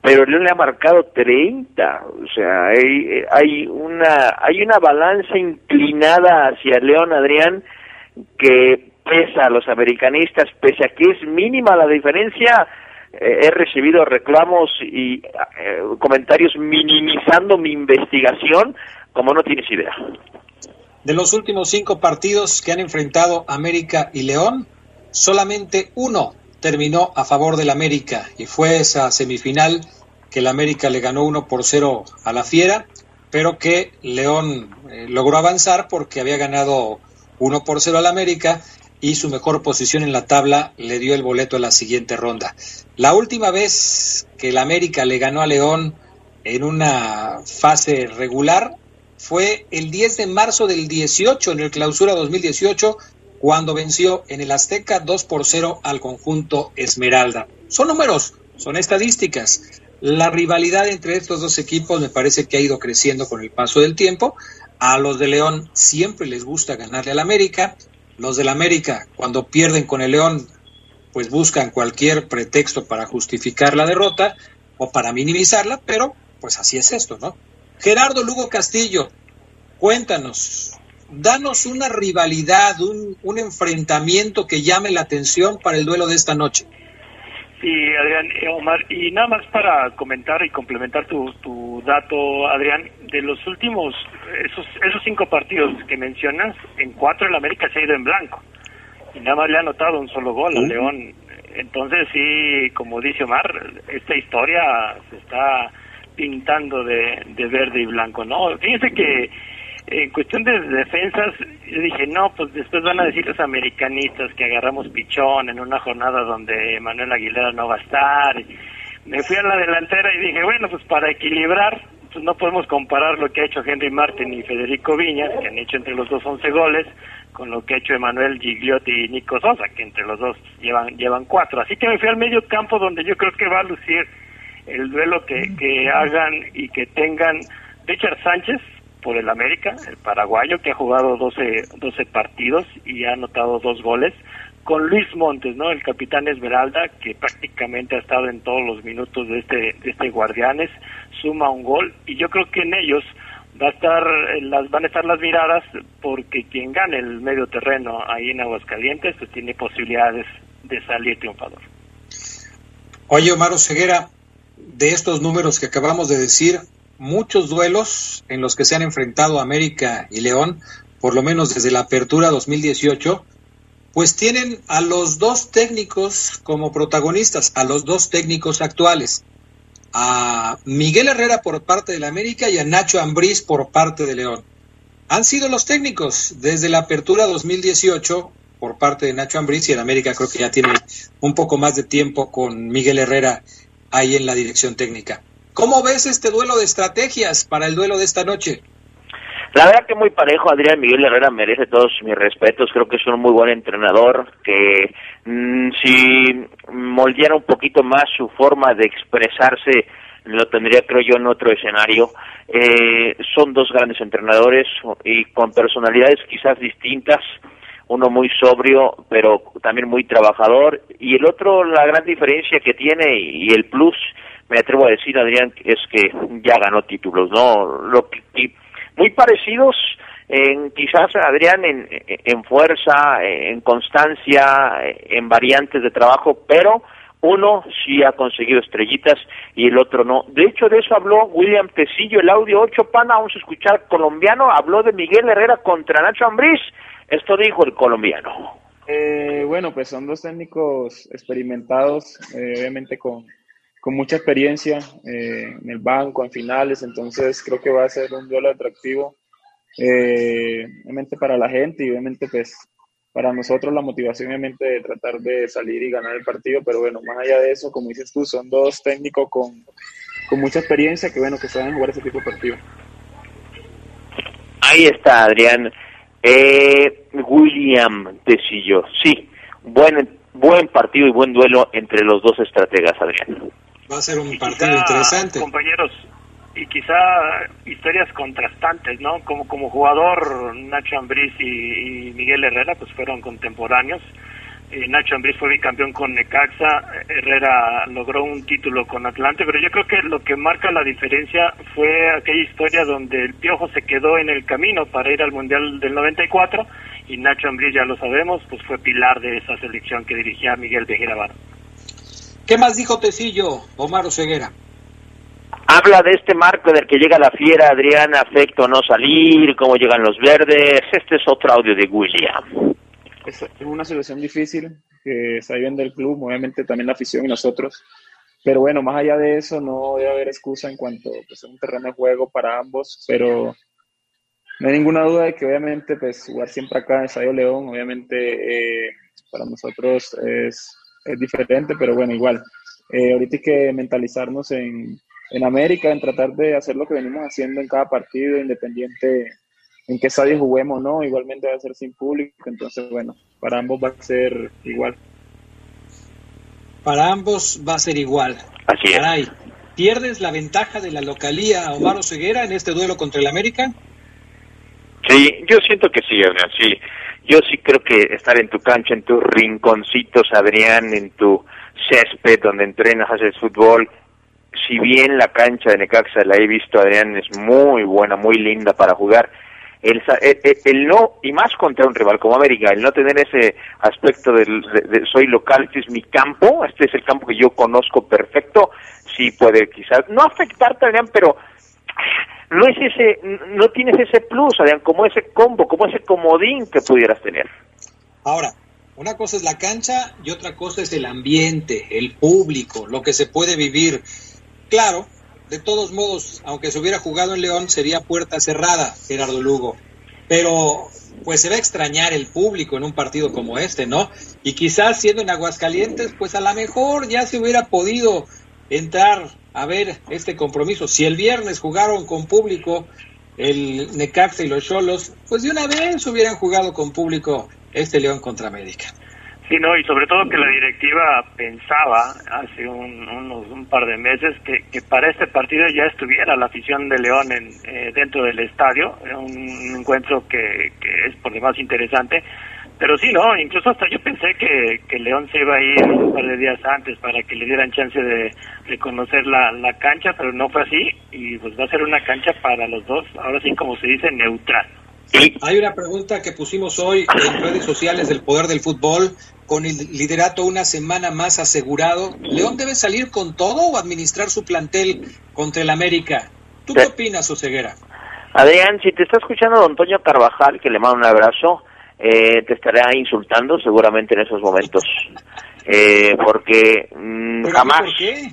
pero León le ha marcado 30, o sea, hay, hay una, hay una balanza inclinada hacia León, Adrián, que pesa a los americanistas, pese a que es mínima la diferencia, eh, he recibido reclamos y eh, comentarios minimizando mi investigación, como no tienes idea. De los últimos cinco partidos que han enfrentado América y León, solamente uno terminó a favor del América y fue esa semifinal que el América le ganó 1 por 0 a la Fiera, pero que León eh, logró avanzar porque había ganado 1 por 0 al América y su mejor posición en la tabla le dio el boleto a la siguiente ronda. La última vez que el América le ganó a León en una fase regular fue el 10 de marzo del 18 en el clausura 2018 cuando venció en el Azteca 2 por 0 al conjunto Esmeralda. Son números, son estadísticas. La rivalidad entre estos dos equipos me parece que ha ido creciendo con el paso del tiempo. A los de León siempre les gusta ganarle al América. Los del América, cuando pierden con el León, pues buscan cualquier pretexto para justificar la derrota o para minimizarla, pero pues así es esto, ¿no? Gerardo Lugo Castillo, cuéntanos, danos una rivalidad, un, un enfrentamiento que llame la atención para el duelo de esta noche. Sí, Adrián, eh, Omar, y nada más para comentar y complementar tu, tu dato, Adrián, de los últimos, esos, esos cinco partidos que mencionas, en cuatro el América se ha ido en blanco, y nada más le ha anotado un solo gol al León. Entonces sí, como dice Omar, esta historia se está pintando de, de verde y blanco, ¿no? Fíjense que en cuestión de defensas, yo dije, no, pues después van a decir los americanistas que agarramos pichón en una jornada donde Manuel Aguilera no va a estar. Me fui a la delantera y dije, bueno, pues para equilibrar, pues no podemos comparar lo que ha hecho Henry Martin y Federico Viñas, que han hecho entre los dos 11 goles, con lo que ha hecho Emanuel Gigliotti y Nico Sosa, que entre los dos llevan, llevan cuatro. Así que me fui al medio campo donde yo creo que va a lucir el duelo que, que hagan y que tengan Richard Sánchez, por el América, el paraguayo que ha jugado 12, 12 partidos y ha anotado dos goles, con Luis Montes, ¿no? El capitán Esmeralda, que prácticamente ha estado en todos los minutos de este, de este Guardianes, suma un gol y yo creo que en ellos va a estar, las, van a estar las miradas porque quien gane el medio terreno ahí en Aguascalientes pues tiene posibilidades de salir triunfador. Oye, Omar Ceguera, de estos números que acabamos de decir, muchos duelos en los que se han enfrentado América y León, por lo menos desde la apertura 2018, pues tienen a los dos técnicos como protagonistas, a los dos técnicos actuales, a Miguel Herrera por parte de la América y a Nacho Ambriz por parte de León. Han sido los técnicos desde la apertura 2018 por parte de Nacho Ambriz y el América creo que ya tiene un poco más de tiempo con Miguel Herrera ahí en la dirección técnica. ¿Cómo ves este duelo de estrategias para el duelo de esta noche? La verdad que muy parejo, Adrián Miguel Herrera merece todos mis respetos, creo que es un muy buen entrenador, que mm, si moldeara un poquito más su forma de expresarse, lo tendría creo yo en otro escenario. Eh, son dos grandes entrenadores y con personalidades quizás distintas, uno muy sobrio, pero también muy trabajador, y el otro la gran diferencia que tiene y el plus me atrevo a decir, Adrián, es que ya ganó títulos, ¿no? Lo muy parecidos en quizás Adrián en, en fuerza, en constancia, en variantes de trabajo, pero uno sí ha conseguido estrellitas y el otro no. De hecho, de eso habló William Tecillo, el audio 8 pana, vamos a escuchar colombiano, habló de Miguel Herrera contra Nacho Ambriz. Esto dijo el colombiano. Eh, bueno, pues son dos técnicos experimentados, eh, obviamente con, con mucha experiencia eh, en el banco, en finales, entonces creo que va a ser un duelo atractivo, eh, obviamente para la gente y obviamente pues para nosotros la motivación obviamente de tratar de salir y ganar el partido, pero bueno, más allá de eso, como dices tú, son dos técnicos con, con mucha experiencia que bueno, que saben jugar ese tipo de partido. Ahí está, Adrián. Eh, William Tecillo, sí, buen, buen partido y buen duelo entre los dos estrategas, Adrián. Va a ser un partido interesante. Compañeros, y quizá historias contrastantes, ¿no? Como como jugador, Nacho Ambriz y, Miguel Herrera pues fueron contemporáneos. Eh, Nacho Ambriz fue bicampeón con Necaxa, Herrera logró un título con Atlante, pero yo creo que lo que marca la diferencia fue aquella historia donde el Piojo se quedó en el camino para ir al Mundial del 94 y Nacho Ambriz, ya lo sabemos, pues fue pilar de esa selección que dirigía Miguel Tejera ¿Qué más dijo Tecillo, Omar Ceguera? Habla de este marco del que llega la fiera, Adrián, afecto no salir, cómo llegan los verdes. Este es otro audio de William. Es una situación difícil que está viviendo el club, obviamente también la afición y nosotros. pero bueno, más allá de eso, no debe haber excusa en cuanto pues, a un terreno de juego para ambos, pero no hay ninguna duda de que obviamente pues jugar siempre acá en Estadio León, obviamente eh, para nosotros es, es, diferente, pero bueno, igual. Eh, ahorita hay que mentalizarnos en, en América, en tratar de hacer lo que venimos haciendo en cada partido, independiente en qué estadio juguemos, ¿no? Igualmente va a ser sin público, entonces bueno, para ambos va a ser igual. Para ambos va a ser igual. Así es. ¿pierdes la ventaja de la localía Omar Ceguera en este duelo contra el América? Sí, yo siento que sí, Adrián, sí. Yo sí creo que estar en tu cancha, en tus rinconcitos, Adrián, en tu césped donde entrenas, haces fútbol, si bien la cancha de Necaxa la he visto, Adrián, es muy buena, muy linda para jugar, el, el, no, y más contra un rival como América, el no tener ese aspecto del, de, soy local, este es mi campo, este es el campo que yo conozco perfecto, sí puede quizás, no afectarte, Adrián, pero no es ese, no tienes ese plus, Adrián, como ese combo, como ese comodín que pudieras tener. Ahora, una cosa es la cancha y otra cosa es el ambiente, el público, lo que se puede vivir. Claro, de todos modos, aunque se hubiera jugado en León, sería puerta cerrada, Gerardo Lugo. Pero pues se va a extrañar el público en un partido como este, ¿no? Y quizás siendo en Aguascalientes, pues a lo mejor ya se hubiera podido entrar a ver este compromiso. Si el viernes jugaron con público el Necaxa y los Cholos, pues de una vez hubieran jugado con público este León contra América. Sí, no, y sobre todo que la directiva pensaba hace un, unos, un par de meses que, que, para este partido ya estuviera la afición de León en, eh, dentro del estadio, un encuentro que, que es por demás interesante. Pero sí, no, incluso hasta yo pensé que, que León se iba a ir un par de días antes para que le dieran chance de, de conocer la, la cancha, pero no fue así y pues va a ser una cancha para los dos, ahora sí como se dice, neutral. Hay una pregunta que pusimos hoy en redes sociales del Poder del Fútbol con el liderato una semana más asegurado. ¿León debe salir con todo o administrar su plantel contra el América? ¿Tú qué opinas, Oseguera? Adrián, si te está escuchando don Antonio Carvajal, que le mando un abrazo, eh, te estará insultando seguramente en esos momentos. Eh, porque mm, jamás,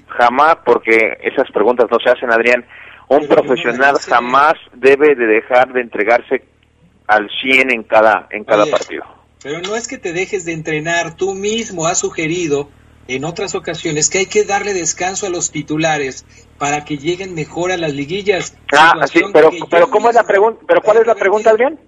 jamás, porque esas preguntas no se hacen, Adrián. Un profesional jamás debe de dejar de entregarse al 100 en cada, en cada partido. Pero no es que te dejes de entrenar, tú mismo has sugerido en otras ocasiones que hay que darle descanso a los titulares para que lleguen mejor a las liguillas. Ah, sí, pero, pero ¿cómo es la pregunta? ¿Pero cuál es la pregunta, Adrián?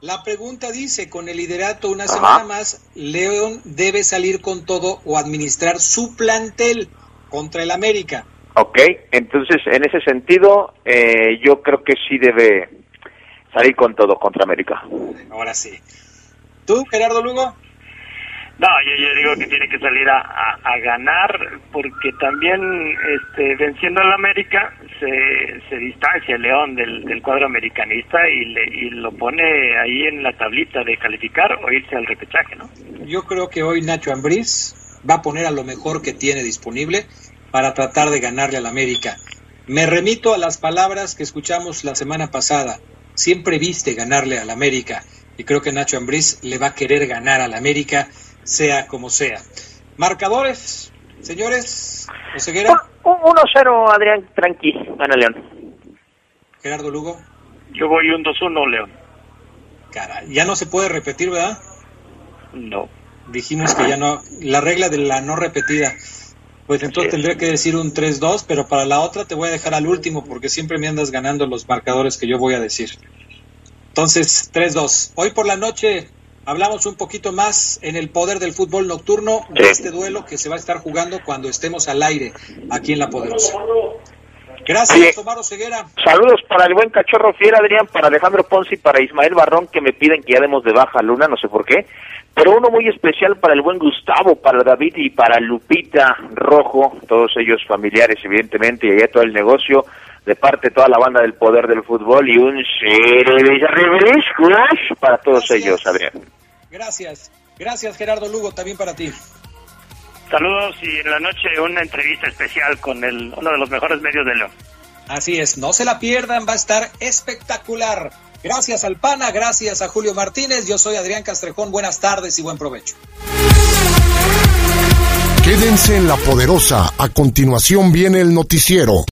La pregunta dice, con el liderato una semana más, León debe salir con todo o administrar su plantel contra el América. Ok, entonces en ese sentido eh, yo creo que sí debe salir con todo contra América. Ahora sí. ¿Tú, Gerardo Lugo? No, yo, digo que tiene que salir a, a, ganar porque también este, venciendo al América se, se distancia el León del, del cuadro americanista y, le, y lo pone ahí en la tablita de calificar o irse al repechaje, ¿no? Yo creo que hoy Nacho Ambriz va a poner a lo mejor que tiene disponible para tratar de ganarle al América. Me remito a las palabras que escuchamos la semana pasada siempre viste ganarle al América y creo que Nacho Ambriz le va a querer ganar al América sea como sea. Marcadores, señores, 1-0 Adrián, tranqui, gana León. Gerardo Lugo. Yo voy un 2-1 León. Cara, ya no se puede repetir, ¿verdad? No. Dijimos que ya no, la regla de la no repetida. Pues entonces tendría que decir un 3-2, pero para la otra te voy a dejar al último porque siempre me andas ganando los marcadores que yo voy a decir. Entonces, 3-2. Hoy por la noche hablamos un poquito más en el poder del fútbol nocturno de este duelo que se va a estar jugando cuando estemos al aire aquí en La Poderosa. Gracias, Tomaro Ceguera. Saludos para el buen cachorro fiel, Adrián, para Alejandro Ponce y para Ismael Barrón, que me piden que ya demos de baja Luna, no sé por qué. Pero uno muy especial para el buen Gustavo, para David y para Lupita Rojo, todos ellos familiares, evidentemente, y allá todo el negocio, de parte de toda la banda del poder del fútbol, y un para todos ellos, Adrián. Gracias. Gracias, Gerardo Lugo, también para ti. Saludos y en la noche una entrevista especial con el, uno de los mejores medios de León. Así es, no se la pierdan, va a estar espectacular. Gracias al PANA, gracias a Julio Martínez, yo soy Adrián Castrejón, buenas tardes y buen provecho. Quédense en la poderosa. A continuación viene el noticiero.